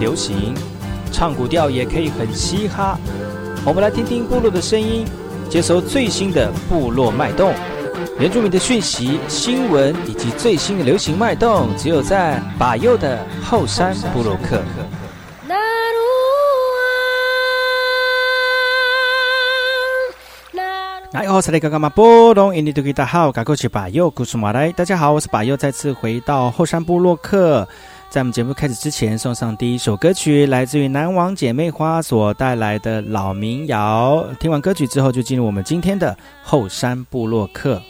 流行？唱古调也可以很嘻哈。我们来听听部落的声音。接收最新的部落脉动、原住民的讯息、新闻以及最新的流行脉动，只有在把右的后山部落克。来，我是那个干嘛波动印尼多吉大号，赶过去把右故事马来。大家好，我是把右，再次回到后山部落克。在我们节目开始之前，送上第一首歌曲，来自于南王姐妹花所带来的老民谣。听完歌曲之后，就进入我们今天的后山部落客。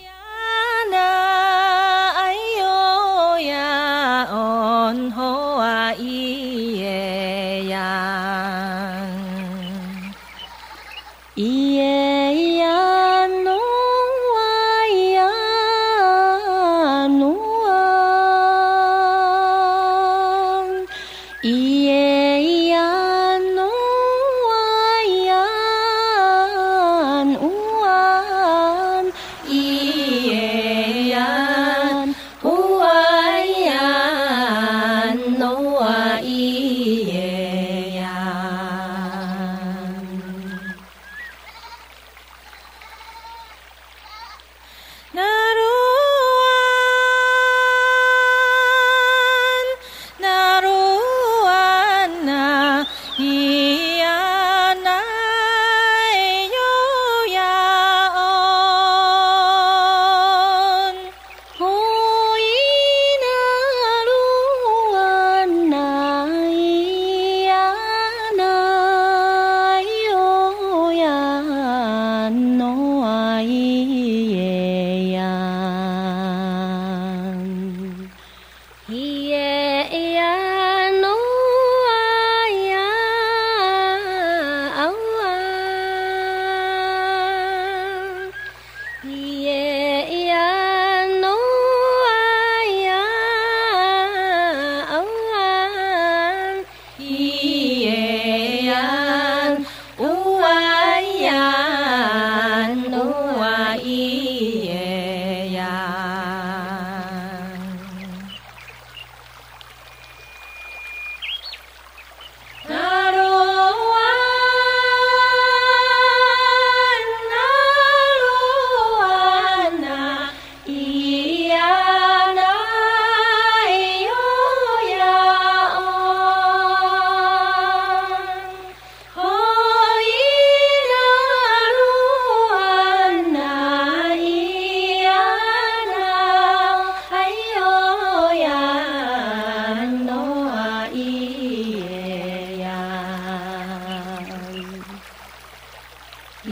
那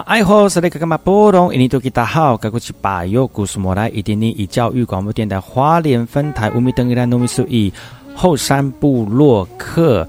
爱好是那个干嘛波动？印尼多吉大好，该过去把右故事莫来一点点以教育广播电台花莲分台乌米登伊拉努米苏以后山部落客。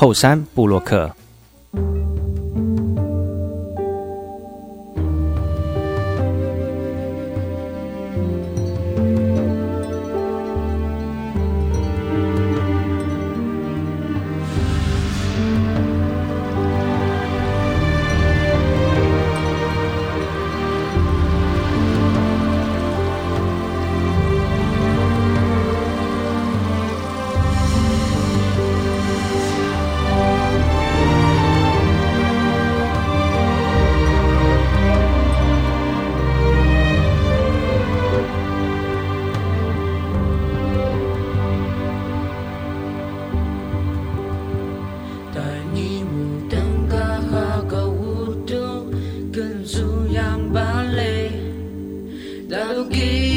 后山布洛克。give.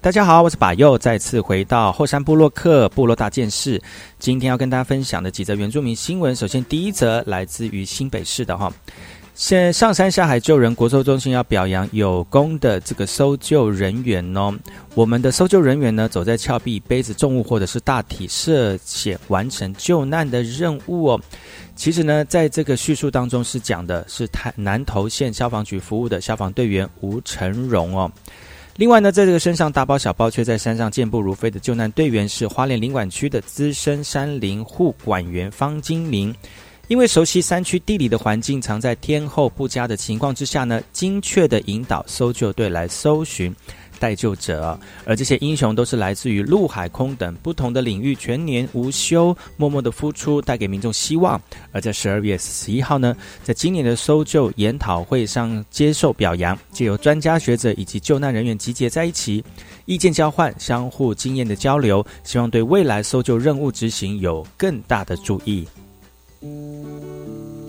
大，家好，我是把右，再次回到后山部落客部落大件事。今天要跟大家分享的几则原住民新闻，首先第一则来自于新北市的哈。现上山下海救人，国搜中心要表扬有功的这个搜救人员哦。我们的搜救人员呢，走在峭壁，背着重物或者是大体涉险完成救难的任务哦。其实呢，在这个叙述当中是讲的是台南投县消防局服务的消防队员吴成荣哦。另外呢，在这个身上大包小包却在山上健步如飞的救难队员是花莲林管区的资深山林护管员方金明。因为熟悉山区地理的环境，常在天候不佳的情况之下呢，精确的引导搜救队来搜寻待救者。而这些英雄都是来自于陆海空等不同的领域，全年无休，默默的付出，带给民众希望。而在十二月十一号呢，在今年的搜救研讨会上接受表扬，借由专家学者以及救难人员集结在一起，意见交换，相互经验的交流，希望对未来搜救任务执行有更大的注意。MUZIEK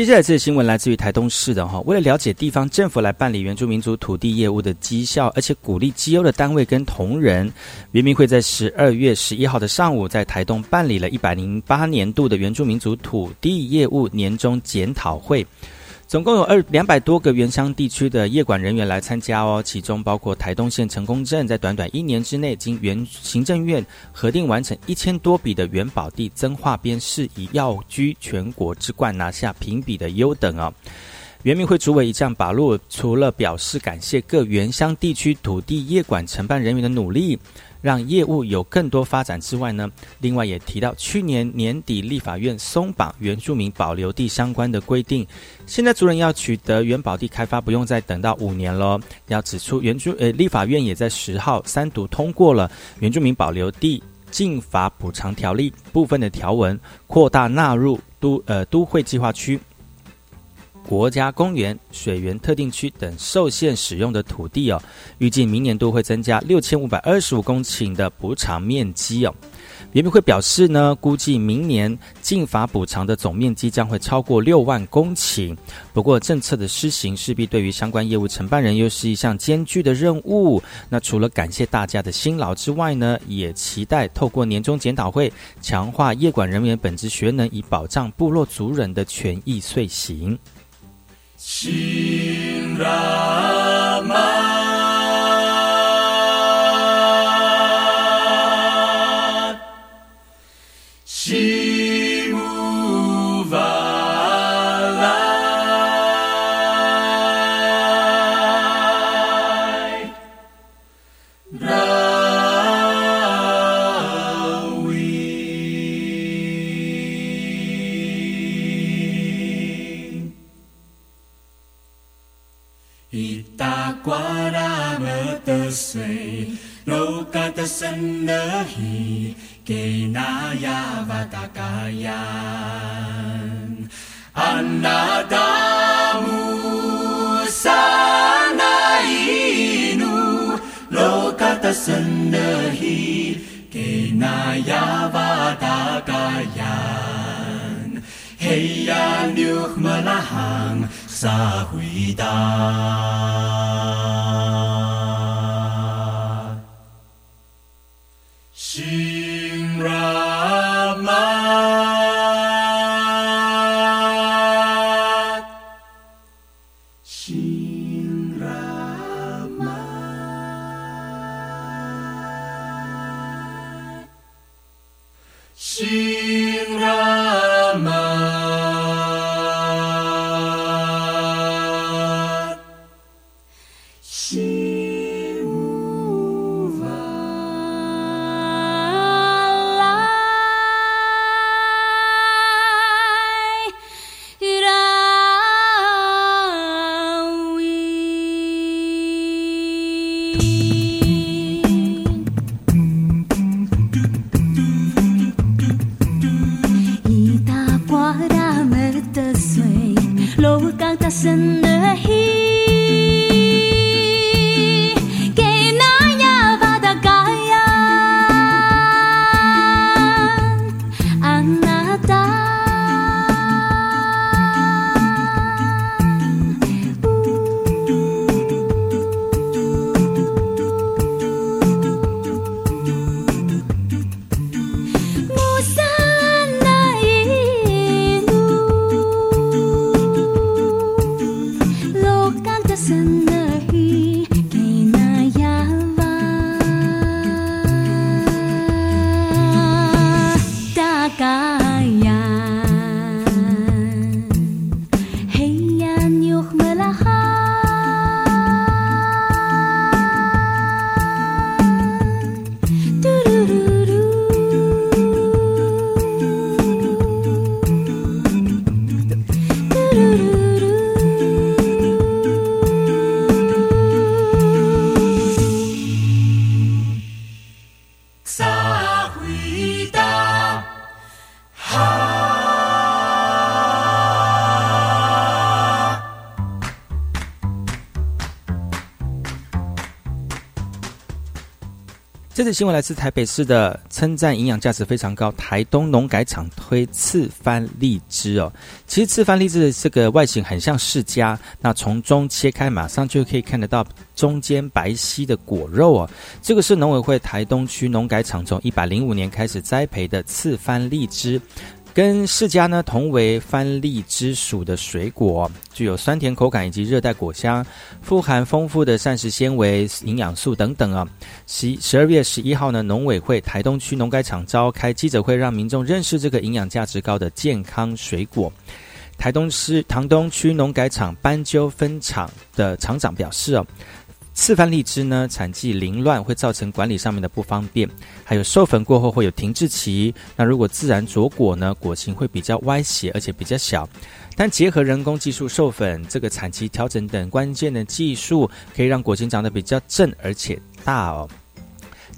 接下来这个新闻来自于台东市的哈，为了了解地方政府来办理原住民族土地业务的绩效，而且鼓励绩优的单位跟同仁，原民会在十二月十一号的上午，在台东办理了一百零八年度的原住民族土地业务年终检讨会。总共有二两百多个原乡地区的业管人员来参加哦，其中包括台东县成功镇，在短短一年之内，经原行政院核定完成一千多笔的原保地增划编事宜，要居全国之冠，拿下评比的优等哦。原民会主委一将把路，除了表示感谢各原乡地区土地业管承办人员的努力。让业务有更多发展之外呢，另外也提到去年年底立法院松绑原住民保留地相关的规定，现在族人要取得原保地开发不用再等到五年喽。要指出原住呃立法院也在十号三读通过了原住民保留地禁法补偿条例部分的条文，扩大纳入都呃都会计划区。国家公园、水源特定区等受限使用的土地哦，预计明年度会增加六千五百二十五公顷的补偿面积哦。原民会表示呢，估计明年禁法补偿的总面积将会超过六万公顷。不过，政策的施行势必对于相关业务承办人又是一项艰巨的任务。那除了感谢大家的辛劳之外呢，也期待透过年终检讨会，强化业管人员本职学能，以保障部落族人的权益遂行。See. 这新闻来自台北市的，称赞营养价值非常高。台东农改场推次番荔枝哦，其实次番荔枝的这个外形很像释迦，那从中切开，马上就可以看得到中间白皙的果肉哦。这个是农委会台东区农改场从一百零五年开始栽培的次番荔枝。跟释迦呢同为番荔枝属的水果，具有酸甜口感以及热带果香，富含丰富的膳食纤维、营养素等等啊。十十二月十一号呢，农委会台东区农改场召开记者会，让民众认识这个营养价值高的健康水果。台东市塘东区农改场斑鸠分厂的厂长表示哦。次番荔枝呢，产季凌乱会造成管理上面的不方便，还有授粉过后会有停滞期。那如果自然着果呢，果形会比较歪斜，而且比较小。但结合人工技术授粉、这个产期调整等关键的技术，可以让果形长得比较正而且大哦。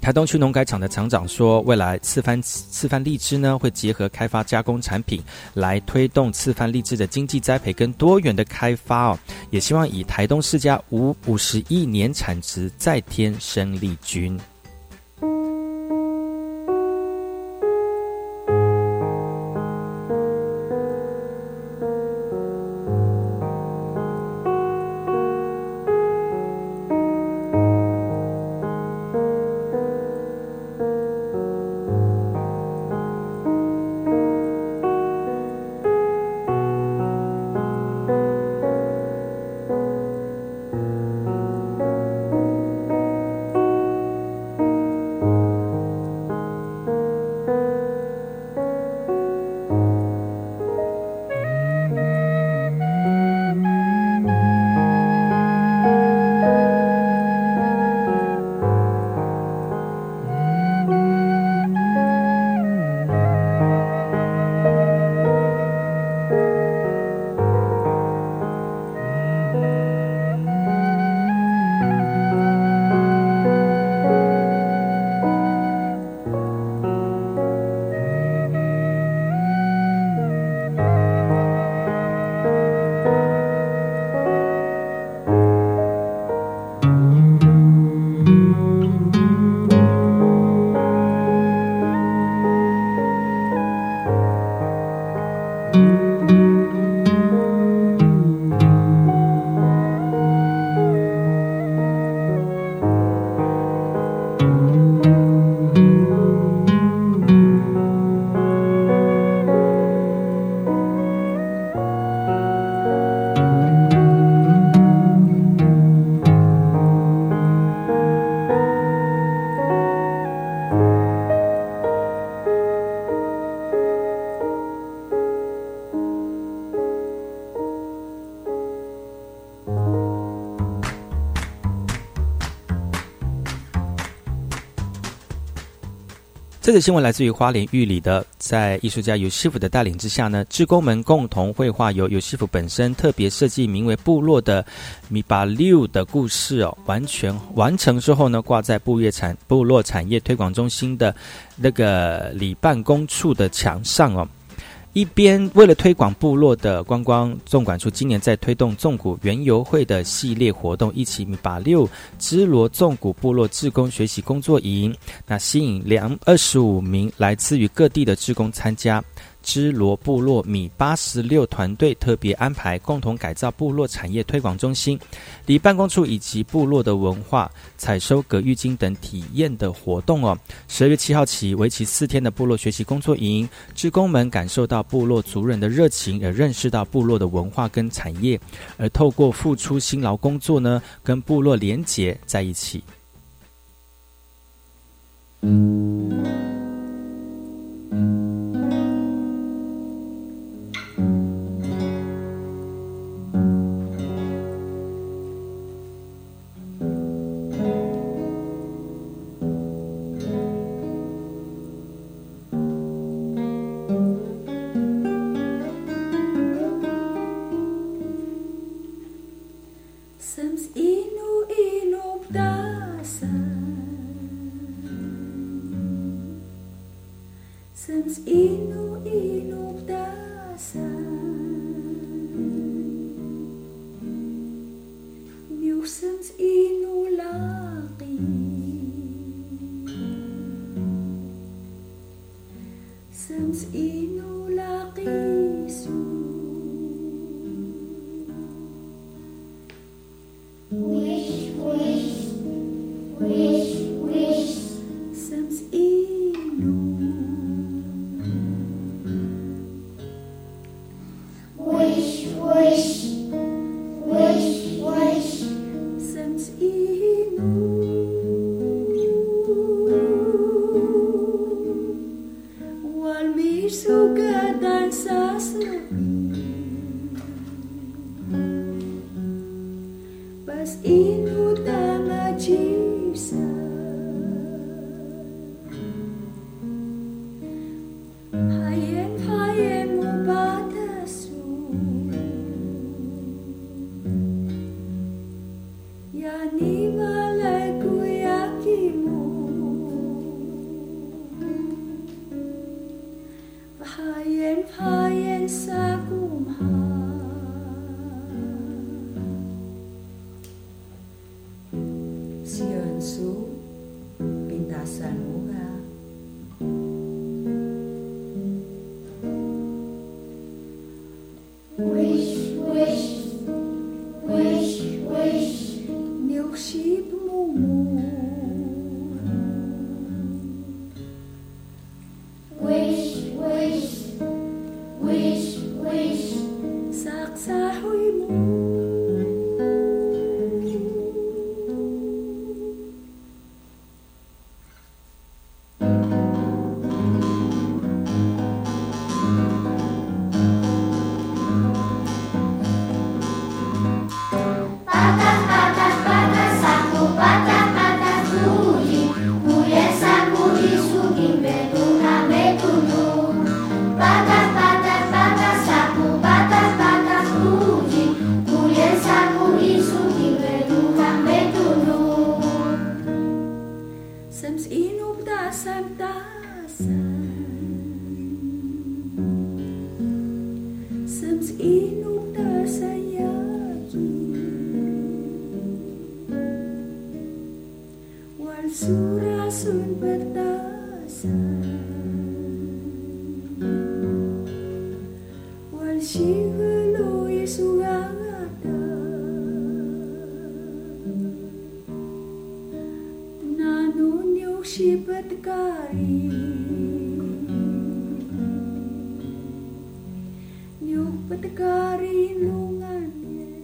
台东区农改场的厂长说，未来次番次番荔枝呢，会结合开发加工产品，来推动次番荔枝的经济栽培跟多元的开发哦。也希望以台东世家五五十亿年产值再添生力军。这个新闻来自于花莲玉里的，在艺术家尤西夫的带领之下呢，志工们共同绘画由尤西夫本身特别设计名为“部落”的米巴六的故事哦，完全完成之后呢，挂在部业产部落产业推广中心的那个里办公处的墙上哦。一边为了推广部落的观光，纵管处今年在推动纵谷园游会的系列活动，一起把六支罗纵谷部落志工学习工作营，那吸引两二十五名来自于各地的志工参加。支罗部落米八十六团队特别安排共同改造部落产业推广中心、离办公处以及部落的文化、采收葛玉金等体验的活动哦。十二月七号起，为期四天的部落学习工作营，职工们感受到部落族人的热情，也认识到部落的文化跟产业，而透过付出辛劳工作呢，跟部落连结在一起。Newsens pie and side.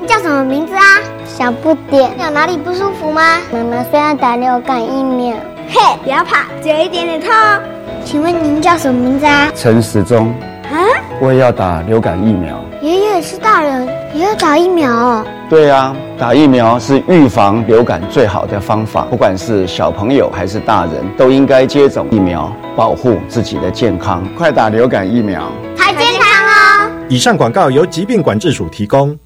你叫什么名字啊？小不点。有哪里不舒服吗？妈妈需要打流感疫苗。嘿，不要怕，只有一点点痛。请问您叫什么名字啊？陈时中。啊？我也要打流感疫苗。爷爷是大人，也要打疫苗哦。对啊，打疫苗是预防流感最好的方法。不管是小朋友还是大人，都应该接种疫苗，保护自己的健康。快打流感疫苗，太健康哦！以上广告由疾病管制署提供。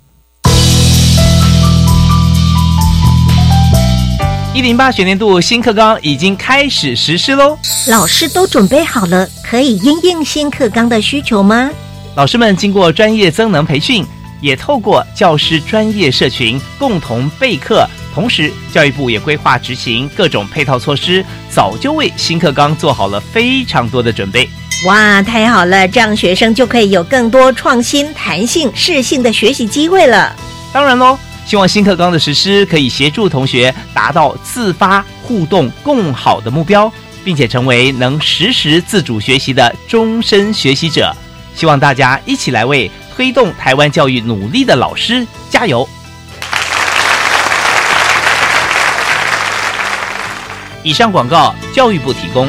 一零八学年度新课纲已经开始实施喽，老师都准备好了，可以应应新课纲的需求吗？老师们经过专业增能培训，也透过教师专业社群共同备课，同时教育部也规划执行各种配套措施，早就为新课纲做好了非常多的准备。哇，太好了，这样学生就可以有更多创新、弹性、适性的学习机会了。当然喽。希望新课纲的实施可以协助同学达到自发互动共好的目标，并且成为能实时自主学习的终身学习者。希望大家一起来为推动台湾教育努力的老师加油。以上广告，教育部提供。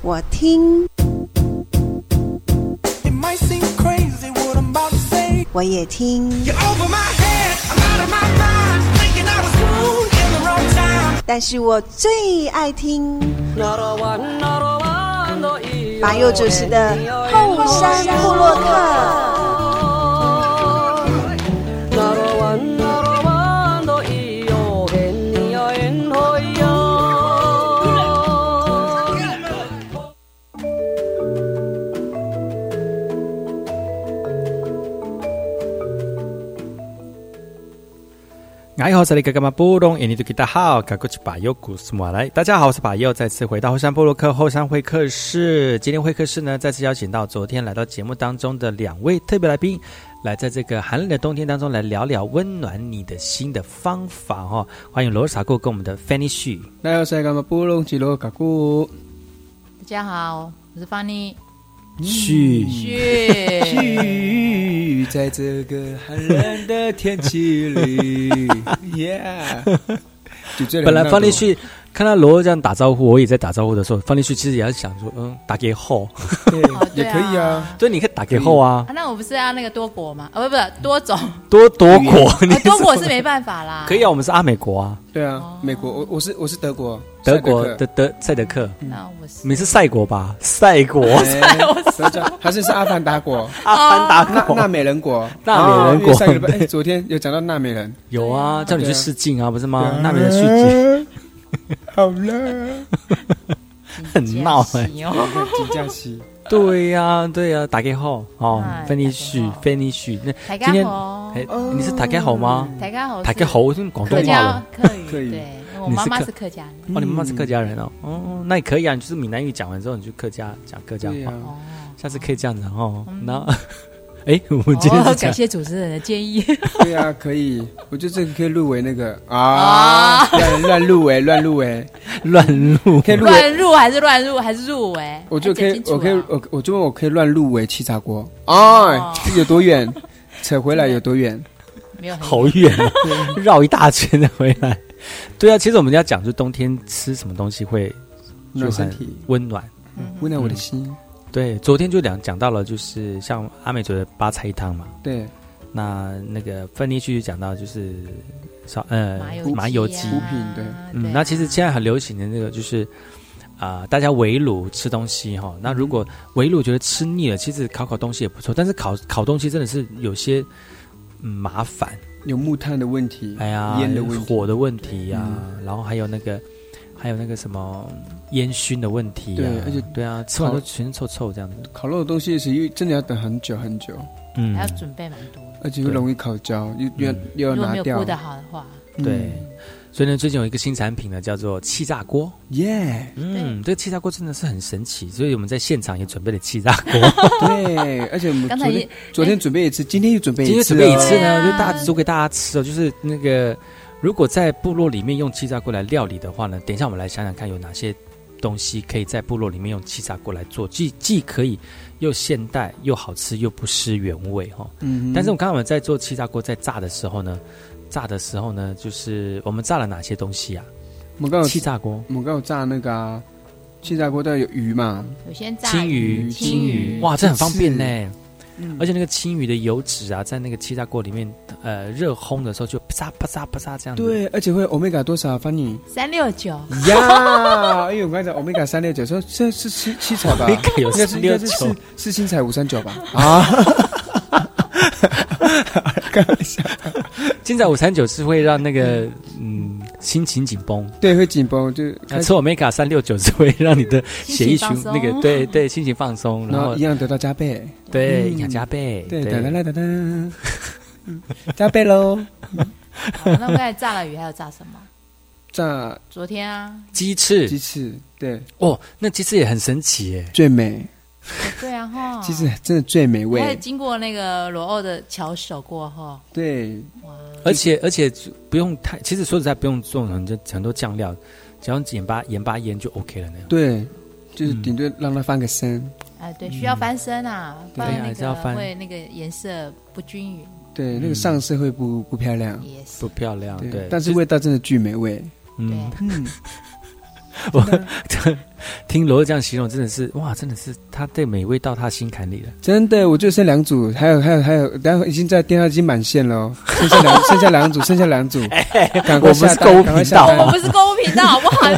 我听，我也听，但是我最爱听。马佑主持的《后山部落客》。你好，这里格格马布隆，印尼多吉达好，格古奇巴尤古斯莫来。大家好，我是巴尤，再次回到后山部落克后山会客室。今天会客室呢，再次邀请到昨天来到节目当中的两位特别来宾，来在这个寒冷的冬天当中来聊聊温暖你的心的方法哈。欢迎罗萨库跟我们的 Fanny 旭。大家好，格马布隆吉罗格古。大家好，我是 Fanny。嘘嘘嘘，在这个寒冷的天气里，Yeah。本来方力旭看到罗这样打招呼，我也在打招呼的时候，放进去其实也要想说，嗯，打给后，也可以啊，对，你可以打给后啊。那我不是要那个多国吗？啊，不不，多种，多多国，多国是没办法啦。可以啊，我们是阿美国啊。对啊，美国，我我是我是德国，德国的德赛德克。那我是你是赛国吧？赛国，还是是阿凡达国？阿凡达国，纳美人国，纳美人国。上个礼拜，昨天有讲到纳美人，有啊，叫你去试镜啊，不是吗？纳美人续集。好了，很闹哎，金佳熙，对呀对呀，打给后哦，芬妮旭，芬妮旭，那今天哎，你是打给好吗？打给好，打给好，我用广东话。了，可以可以，对，我妈妈是客家人，哦，你妈妈是客家人哦，哦，那也可以啊，就是闽南语讲完之后，你就客家讲客家话，下次可以这样子哦，那。哎，我们今天感谢主持人的建议。对啊，可以，我觉得这个可以入围那个啊，乱乱入围，乱入围，乱入，可以乱入还是乱入还是入围？我就可以，我可以，我我就问我可以乱入围七炸锅啊？有多远？扯回来有多远？没有，好远哦，绕一大圈的回来。对啊，其实我们要讲，就冬天吃什么东西会暖身体、温暖，温暖我的心。对，昨天就讲讲到了，就是像阿美族的八菜一汤嘛。对，那那个芬妮去讲到就是烧呃麻油鸡，补品对。嗯，那其实现在很流行的那个就是啊，大家围炉吃东西哈。那如果围炉觉得吃腻了，其实烤烤东西也不错。但是烤烤东西真的是有些麻烦，有木炭的问题，哎呀，烟的问火的问题呀，然后还有那个。还有那个什么烟熏的问题，对，而且对啊，吃完都全臭臭这样子。烤肉的东西是因为真的要等很久很久，嗯，还要准备蛮多，而且又容易烤焦，又又又要拿掉。如果好的话，对。所以呢，最近有一个新产品呢，叫做气炸锅，耶，嗯，这个气炸锅真的是很神奇，所以我们在现场也准备了气炸锅，对，而且我们昨天昨天准备一次，今天又准备，今天准备一次呢，就大家煮给大家吃哦，就是那个。如果在部落里面用气炸锅来料理的话呢，等一下我们来想想看有哪些东西可以在部落里面用气炸锅来做，既既可以又现代又好吃又不失原味哈。嗯。但是我刚刚我们在做气炸锅在炸的时候呢，炸的时候呢，就是我们炸了哪些东西啊？我们刚气炸锅，我们刚有炸那个气炸锅，带有鱼嘛？有些炸青鱼，青鱼，哇，这很方便呢。而且那个青鱼的油脂啊，在那个气炸锅里面，呃，热烘的时候就啪嚓啪嚓啪嚓这样。对，而且会欧米伽多少？翻你三六九呀！哎呦，我刚才欧米伽三六九，说这是七七彩吧？有四六九，是新彩五三九吧？啊！开玩笑，今早五三九是会让那个嗯心情紧绷，对，会紧绷。就吃欧米伽三六九是会让你的血液循那个对对心情放松，然后一样得到加倍，对，营养加倍，对，哒哒哒哒哒，加倍喽。那刚才炸了鱼，还有炸什么？炸昨天啊，鸡翅，鸡翅，对，哦，那鸡翅也很神奇耶，最美。对啊哈，其实真的最美味。经过那个罗欧的巧手过后，对，而且而且不用太，其实说实在不用做很多很多酱料，只要盐巴盐巴腌就 OK 了那样。对，就是顶多让它翻个身。哎，对，需要翻身啊，不然对还是要翻个会那个颜色不均匀。对，那个上色会不不漂亮。不漂亮，对，但是味道真的巨美味。嗯，嗯，我 听罗这样形容，真的是哇，真的是他对美味到他心坎里了。真的，我就剩两组，还有还有还有，等会已经在电话已经满线了哦，剩下两剩下两组，剩下两组，赶快我们是下单购物赶快下频道单我不是购物频道，好不好？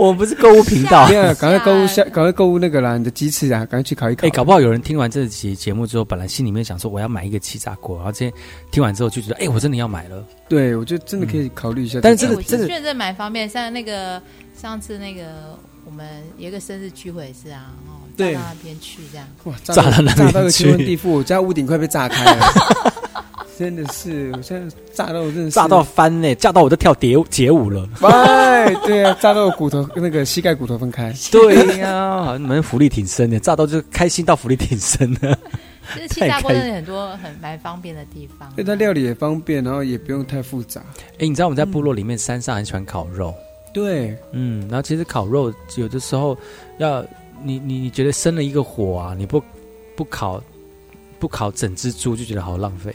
就是我们不是购物频道赶快 购物下，赶快购物那个啦，你的鸡翅啊，赶快去烤一烤。哎、搞不好有人听完这期节目之后，本来心里面想说我要买一个气炸锅，然后今天听完之后就觉得，哎、我真的要买了。对，我觉得真的可以考虑一下。但是真的真的觉得这蛮方便，像那个上次那个我们有一个生日聚会是啊，哦，对到那边去这样，哇，炸到那边炸到个去天昏地覆，我家屋顶快被炸开了，真的是，我现在炸到我真的是炸到翻呢、炸到我都跳蝶街舞了。哎，对啊，炸到我骨头那个膝盖骨头分开。对呀、好像你们福利挺深的，炸到就开心到福利挺深的。其实新加坡真的很多很蛮方便的地方。因为它料理也方便，然后也不用太复杂。哎、你知道我们在部落里面山上很喜欢烤肉，对，嗯，然后其实烤肉有的时候要你你你觉得生了一个火啊，你不不烤不烤整只猪就觉得好浪费。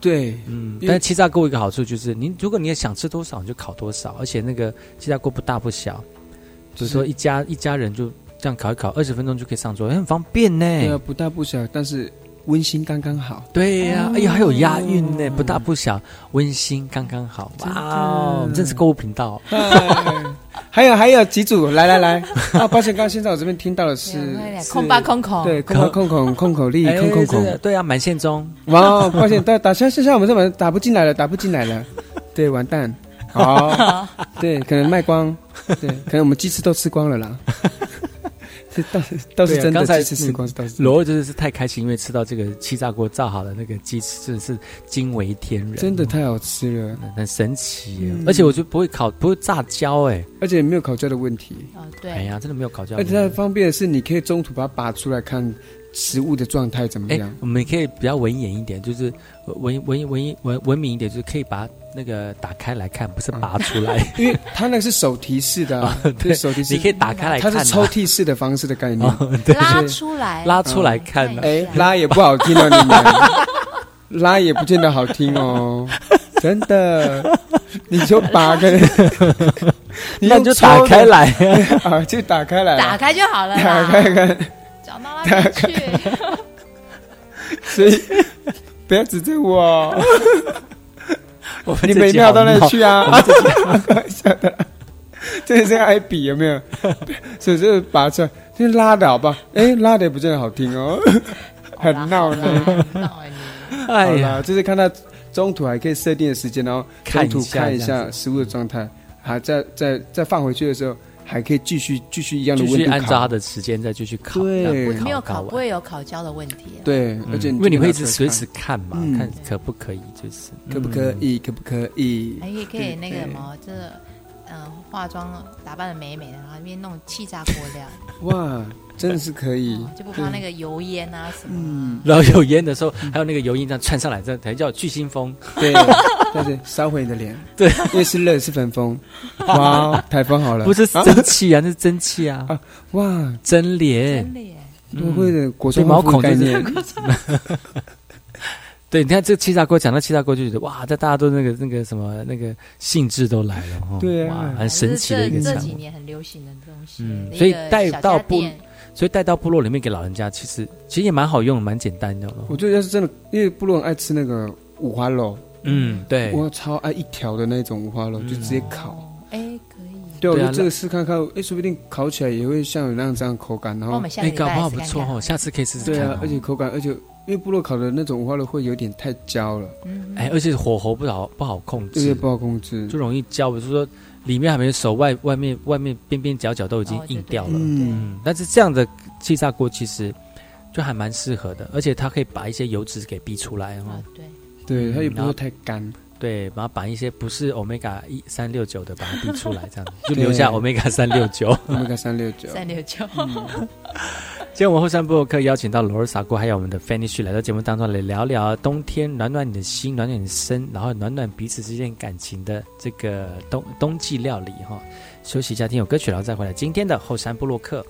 对，嗯，但是气炸锅有一个好处就是，你如果你也想吃多少你就烤多少，而且那个气炸锅不大不小，就是说一家一家人就这样烤一烤，二十分钟就可以上桌，很方便呢。对啊，不大不小，但是温馨刚刚好。对呀、哎呀，还有押韵呢，不大不小，温馨刚刚好。哇哦，真是购物频道。哎还有还有几组，来来来 啊！抱歉，刚刚现在我这边听到的是是空吧空口，对，空吧空口空口力空空空对啊，满线中。哇，哦抱歉，打打现现在我们这边打不进来了，打不进来了，对，完蛋。好，对，可能卖光，对，可能我们鸡翅都吃光了啦。这倒是倒是真的，对啊刚才鸡翅吃光倒是罗真的是太开心，因为吃到这个气炸锅炸好的那个鸡翅，真的是惊为天人，真的太好吃了，很神奇而且我觉得不会烤，不会炸焦，哎，而且没有烤焦的问题。啊对，哎呀，真的没有烤焦而。且它方便的是，你可以中途把它拔出来看食物的状态怎么哎样。，我们可以比较文言一点，就是文文文文文明一点，就是可以把那个打开来看，不是拔出来。因为它那个是手提式的、啊，对手提式，你可以打开来看啊。它是抽屉式的方式的概念，哦对。拉出来，拉出来看呢。哎，拉也不好听哦，你们。拉也不见得好听哦，真的，你就拔开，你那就打开来。啊，就打开来，打开就好了，打开看，去。所以不要指责我，我们你每秒到好闹那里去啊我们这集，开玩笑的，这是爱比有没有？所以就拔出来，就拉的好不好？哎，拉的也不见得好听哦，很闹呢。闹哎你，哎呀就是看到中途还可以设定的时间，然后中途看一下食物的状态，还再再再放回去的时候，还可以继续继续一样的继温度烤续按照他的时间再继续烤，对没有烤完不会有烤焦的问题啊。对，嗯。而且因为你会一直随时看。嘛，嗯。看可不可以，就是可不可以，可不可以？还可以可以那个什么，这嗯化妆打扮的美美的，然后那边弄气炸锅料，哇，真的是可以，就不怕那个油烟啊什么。嗯，然后有烟的时候，还有那个油烟这样窜上来，这才叫巨星风。对，对对，烧毁你的脸，对，因为是热是粉风，哇，台风好了，不是啊？蒸汽啊，那是蒸汽啊，啊，哇，蒸脸。真。的耶，多会的果所以冻毛孔就是概念，对，你看这个气炸锅，讲到七大锅就觉得哇，这大家都那个那个什么那个兴致都来了哈，对啊哇，很神奇的一个这这产物。几年很流行的东西。嗯，所以带到部所以带到部落里面给老人家，其实其实也蛮好用，蛮简单的哦。我觉得要是真的，因为部落很爱吃那个五花肉，嗯，对，我超爱一条的那种五花肉，就直接烤。哦哎，可以。对，我对啊就这个试看看，哎，说不定烤起来也会像有那样这样口感，然后哎，搞不好不错哦，下次可以试试看哦。，对啊而且口感，而且因为部落烤的那种五花肉会有点太焦了，嗯，哎，而且火候不好不好控制，这些不好控制。就容易焦。比如说里面还没熟，外外面外面边边角角都已经硬掉了。嗯，嗯，但是这样的气炸锅其实就还蛮适合的，而且它可以把一些油脂给逼出来哈哦。对，对，它也不会太干。对，然后把一些不是 omega 一三六九的把它逼出来，这样子 就留下 omega 三六九。omega 三六九，三六九，今天我们后山部落客邀请到罗尔萨姑还有我们的 Fanny 来到节目当中来聊聊冬天暖暖你的心，暖暖你的身，然后暖暖彼此之间感情的这个冬冬季料理哈。休息一下，听有歌曲，然后再回来今天的后山部落客。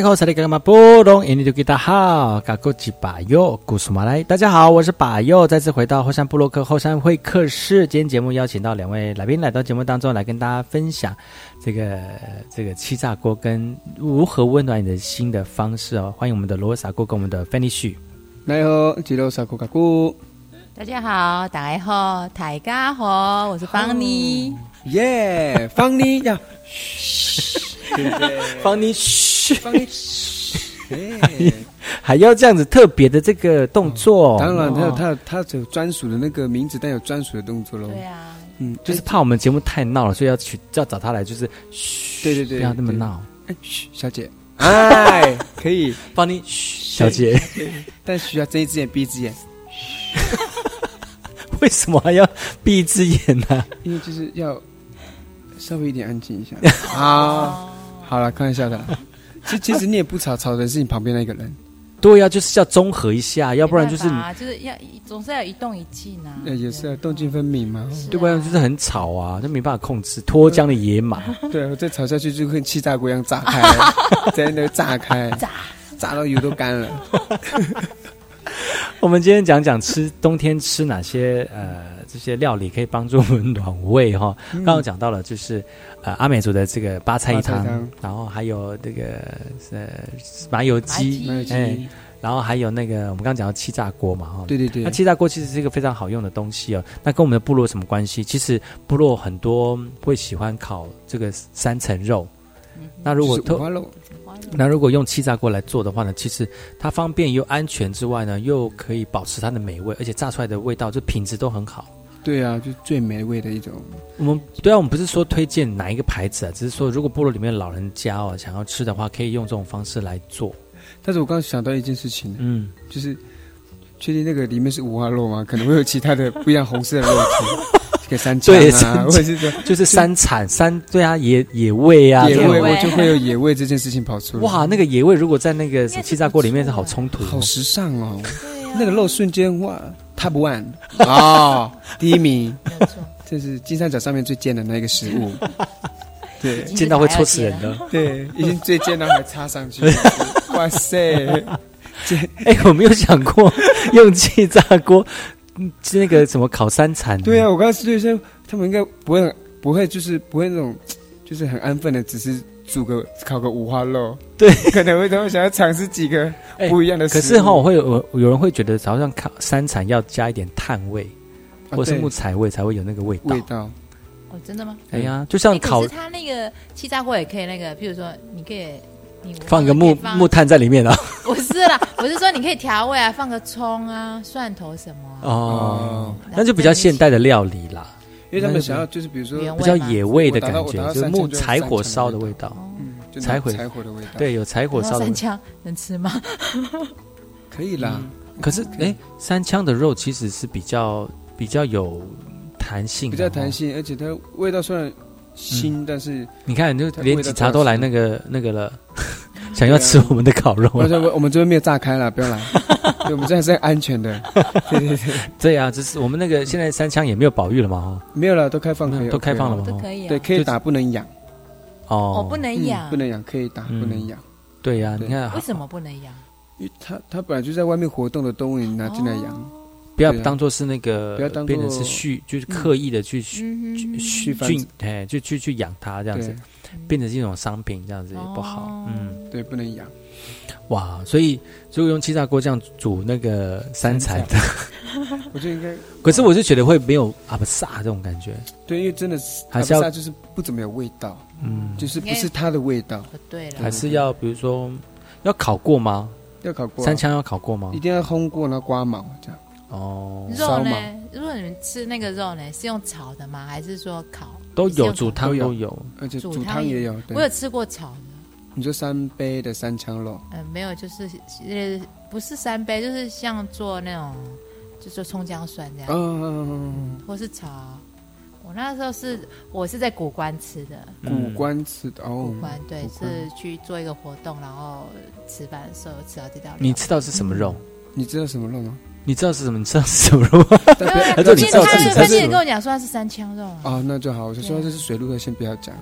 大家好，我是把右，再次回到后山部落克后山会客室。今天节目邀请到两位来宾来到节目当中，来跟大家分享这个这个气炸锅跟如何温暖你的心的方式哦。欢迎我们的罗萨锅跟我们的 Fanny 旭。来好，吉罗萨锅嘎咕。大家好，大家好，大家好，我是方妮。耶，方妮呀。方妮 还要这样子特别的这个动作。当然，他有他他有专属的那个名字，但有专属的动作喽。对啊，嗯，就是怕我们节目太闹了，所以要去要找他来，就是嘘，对对对，不要那么闹。哎，嘘，小姐，哎，可以，帮你嘘，小姐，但需要睁一只眼闭一只眼。为什么还要闭一只眼呢、因为就是要稍微一点安静一下。啊，好了，开玩笑的。啦。其实其实你也不吵，吵的是你旁边那个人。对呀、就是要综合一下，要不然就是啊就是要总是要一动一静啊。那，也是啊，动静分明嘛。对不然就是很吵啊，就没办法控制脱缰的野马。对，我再吵下去就跟气炸锅一样炸开，在那个炸开，炸炸到油都干了。我们今天讲讲吃冬天吃哪些呃这些料理可以帮助我们暖胃哈。嗯刚刚讲到了就是呃阿美族的这个八菜一汤汤，然后还有这个呃麻油鸡，麻油鸡哎然后还有那个我们刚刚讲到气炸锅嘛哈。对对对那气炸锅其实是一个非常好用的东西哦。那跟我们的部落有什么关系？其实部落很多会喜欢烤这个三层肉。那如果就是五花肉，那如果用气炸锅来做的话呢，其实它方便又安全之外呢，又可以保持它的美味，而且炸出来的味道就品质都很好。对啊，就最美味的一种。我们对啊，我们不是说推荐哪一个牌子啊，只是说如果部落里面的老人家哦想要吃的话，可以用这种方式来做。但是我刚刚想到一件事情，嗯，就是确定那个里面是五花肉吗？可能会有其他的不一样红色的肉体，这个三枪对，啊，或者是说就是山产山对啊，野野味啊，野味，我就会有野味这件事情跑出来。哇，那个野味如果在那个气炸锅里面是好冲突、哦，好时尚哦！那个肉瞬间哇，Top One 哦，第一名，这是金三角上面最贱的那个食物。对，尖到会戳死人的。对，已经最贱了还插上去，哇塞！哎、我没有想过用气炸锅，嗯那个什么烤三产。对啊，我刚刚是说他们应该不会不会就是不会那种就是很安分的，只是煮个烤个五花肉。对，可能会他们想要尝试几个不一样的食物。可是哈、我会有有人会觉得，好像烤山产要加一点炭味，啊或是木材味，才会有那个味道。味道。哦，真的吗？哎呀，就像哎烤可是它那个气炸锅也可以那个，譬如说你可以你放个木放木炭在里面啊。不是啦，我是说你可以调味啊，放个葱啊、蒜头什么啊、哦，那就比较现代的料理啦，因为他们想要就是比如说比较野味的感觉就是木柴火烧的味道，嗯，柴火柴火的味道。对，有柴火烧的味道。三枪能吃吗？可以啦。可是，哎，三枪的肉其实是比较比较有弹性的，比较弹。性，而且它味道虽然腥，但是你看，就连警察都来那。个那个了，想要吃我们的烤肉了。我说我们这边没有炸开了，不要来。对，我们这边是安全的。对对对，对啊，只是我们那个现在三枪也没有保育了嘛，哈。没有了，都开放了，都开放了嘛？都可以啊。对，可以打，不能养。哦哦，不能养，不能养，可以打，不能养。对呀，你看，为什么不能养？因为它它本来就在外面活动的动物，你拿进来养，不要当做是那个，不要当作变成是蓄，就是刻意的去蓄嗯蓄繁训，哎，就去去养它这样子，变成是一种商品，这样子也不好。嗯，对，不能养。哇，所以如果用气炸锅这样煮那个三产的，我觉得应该。可是我就觉得会没有阿不萨这种感觉。对，因为真的是还是要阿布萨就是不怎么有味道，嗯，就是不是它的味道。对了，还是要比如说要烤过吗？要烤过啊三枪要烤过吗一？定要烘过，然后刮毛这样。哦，肉呢？如果你们吃那个肉呢，是用炒的吗？还是说烤？都有，煮汤都有。而且煮煮汤也有。对我有吃过炒的。你说三杯的三枪肉？呃，没有，就是呃，不是三杯，就是像做那种，就做葱姜蒜这样，嗯嗯嗯，或是炒。我那时候是我是在古关吃的，古关吃的哦，古关对，关是去做一个活动，然后吃饭的时候吃到这道。你吃到是什么肉？你知道什么肉吗？你知道是什么？你知道是什么肉吗？还说你知道自己他才是他跟我讲说他是三枪肉啊，哦，那就好。我就说这是水路的，先不要讲。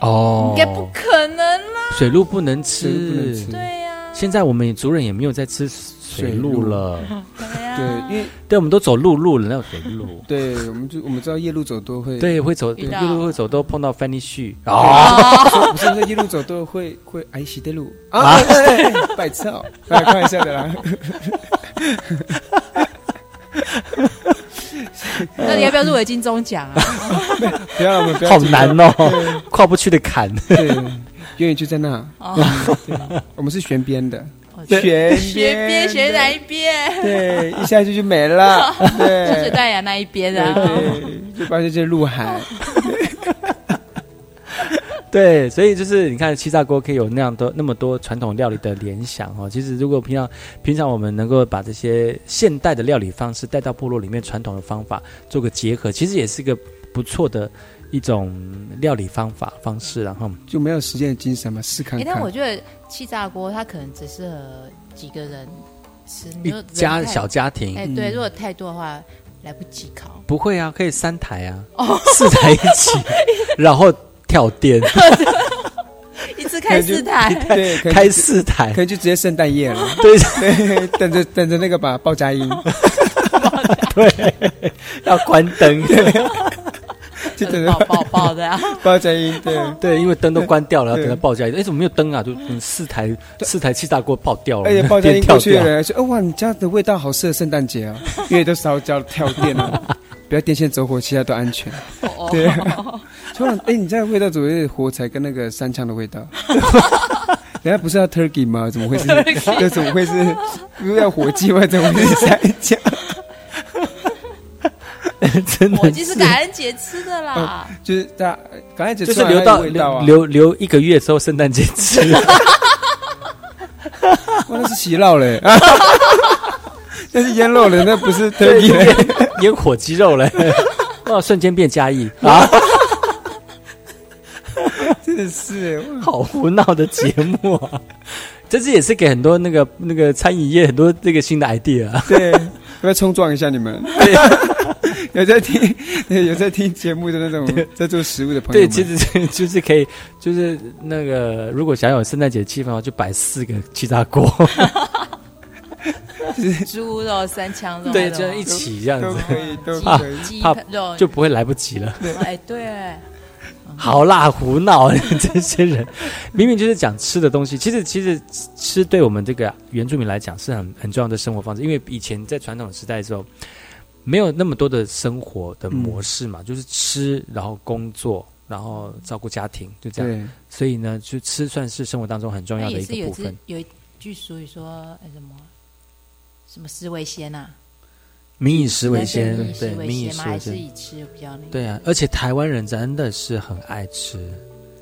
哦应，该不可能啦。水路不能水鹿不能吃。吃对呀，现在我们族人也没有在吃水路了，对因为对，我们都走陆路了，那种水路。对，我们就我们知道夜路走多会，对，会走夜路会走都碰到 Fanny 旭哦，不是那夜路走都会会挨洗的路。啊，拜操，开玩笑的啦。那你要不要入围金钟奖啊？不要了，我们不要好紧难哦，跨不去的坎。对，永远就在那。我们是悬边的，对旋学边学哪一边？对，一下去就没了。对，就是戴雅那一边的啊。对，就发现这鹿晗。对，所以就是你看七炸锅可以有那样多那么多传统料理的联想哦。其实如果平常平常我们能够把这些现代的料理方式带到部落里面传统的方法做个结合，其实也是一个不错的一种料理方法方式。然后就没有时间的精神嘛，试看看。但我觉得气炸锅它可能只适合几个人吃，一家小家庭。哎，对，如果太多的话。来不及烤，不会啊，可以三台啊，四台一起，然后跳电，一次开四台，对，开四台，可以就直接圣诞夜了，对 对，等着等着那个吧，报佳音，对，要关灯。就等 着爆爆的啊！爆炸音，对对，因为灯都关掉了，等它爆炸音。哎，怎么没有灯啊？就四台四台气炸锅爆掉了。哎呀，爆炸音过去了，说：“哦哇，你家的味道好适合圣诞节啊，因为都烧焦跳电了，不要电线走火，其他都安全。”对，突然，哎，你家的味道怎么有火柴跟那个三枪的味道？人家不是要 turkey 吗？怎么会是？这怎么会是？不是要火鸡吗？怎么会是三枪？真的，火鸡是。感恩节吃的啦，就是大感恩节就是留到留留一个月之后圣诞节吃，那是洗肉嘞，那是腌肉嘞，那不是特意腌火鸡肉嘞，哇，瞬间变嘉义。啊，真的是好胡闹的节目啊，这次也是给很多那个那个餐饮业很多这个新的 idea，对，要冲撞一下你们。有在听，有在听节目的那种在做食物的朋友，对，其实就是可以，就是那个如果想有圣诞节气氛的话，就摆四个气炸锅，猪肉、三枪肉，对，就一起这样子，可以，都可以，怕肉。就不会来不及了。哎，对，好辣胡闹，这些人明明就是讲吃的东西，其实其实吃对我们这个原住民来讲是很很重要的生活方式，因为以前在传统时代的时候。没有那么多的生活的模式嘛，就是吃，然后工作，然后照顾家庭，就这样。所以呢，就吃算是生活当中很重要的一个部分。有一句俗语说：“什么什么食为先呐？”民以食为先，对，民以食为先。以吃比较对啊，而且台湾人真的是很爱吃，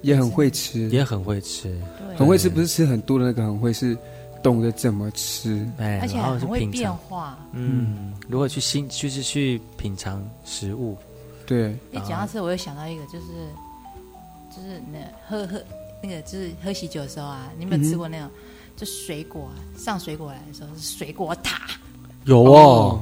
也很会吃，也很会吃，很会吃，不是吃很多的那个，很会是。懂得怎么吃，哎，而且很会变化。嗯，如何去新，就是去品尝食物。对，一讲到吃，我又想到一个，就是就是那喝喝那个，就是喝喜酒的时候啊，你有没有吃过那种？就水果上水果来的时候是水果塔。有哦，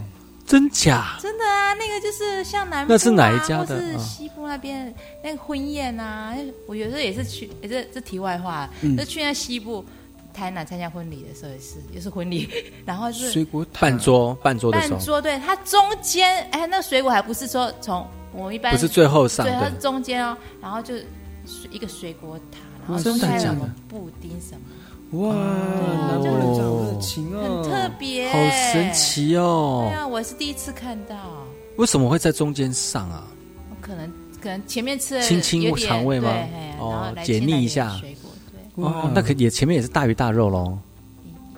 真假？真的啊，那个就是像南那是哪一家的？是西部那边那个婚宴啊。我有时候也是去，也是这题外话，就去那西部。台南参加婚礼的时候也是，也是婚礼，然后是水果半桌半桌的半桌，对它中间，哎，那水果还不是说从我们一般不是最后上，对，它是中间哦，然后就一个水果塔，然后中间什么布丁什么，哇，南部人好热情哦，很特别，好神奇哦，对啊，我是第一次看到，为什么会在中间上啊？可能可能前面吃清清肠胃吗？哦，解腻一下。哦，那可也前面也是大鱼大肉喽。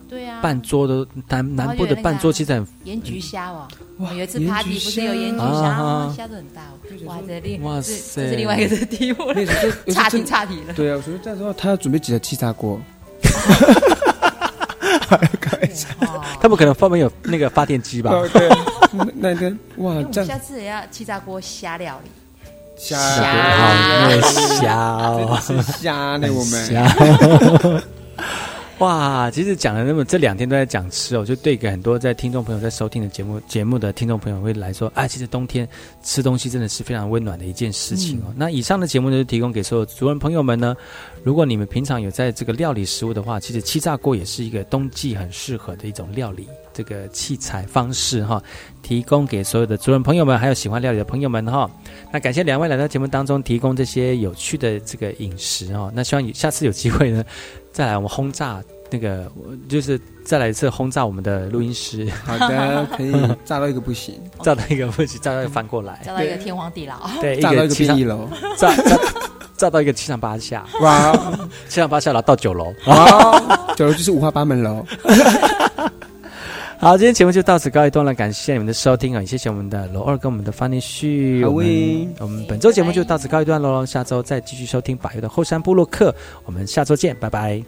对啊，半桌的南南部的半桌其实很盐焗虾哦。哇，有一次 party 不是有盐焗虾，虾子很大。哇，这另哇塞，这是另外一个题目了，差题差题了。对啊，我觉得这样说，他要准备几台气炸锅。开玩笑，他们可能后面有那个发电机吧？对，那个哇，这样下次也要气炸锅虾料理。虾，虾，虾 呢？我们。哇，其实讲了那么这两天都在讲吃哦，就对给很多在听众朋友在收听的节目节目的听众朋友会来说，啊，其实冬天吃东西真的是非常温暖的一件事情哦。那以上的节目呢，就提供给所有族人朋友们呢，如果你们平常有在这个料理食物的话，其实气炸锅也是一个冬季很适合的一种料理这个器材方式哈，提供给所有的主人朋友们，还有喜欢料理的朋友们哈。那感谢两位来到节目当中提供这些有趣的这个饮食哦。那希望下次有机会呢。再来，我们轰炸那个，就是再来一次轰炸我们的录音师。好的，可以炸到一个不行，炸到一个不行，炸到一个翻过来，炸到一个天荒地老。对，炸到一个一楼，炸炸 炸到一个七上八下。哇，七上八下，然后到九楼。啊，九楼就是五花八门喽。好，今天节目就到此告一段落，感谢你们的收听啊！也谢谢我们的楼二跟我们的方念旭。好我们喂我们本周节目就到此告一段落喽，下周再继续收听百月的后山部落客，我们下周见，拜拜。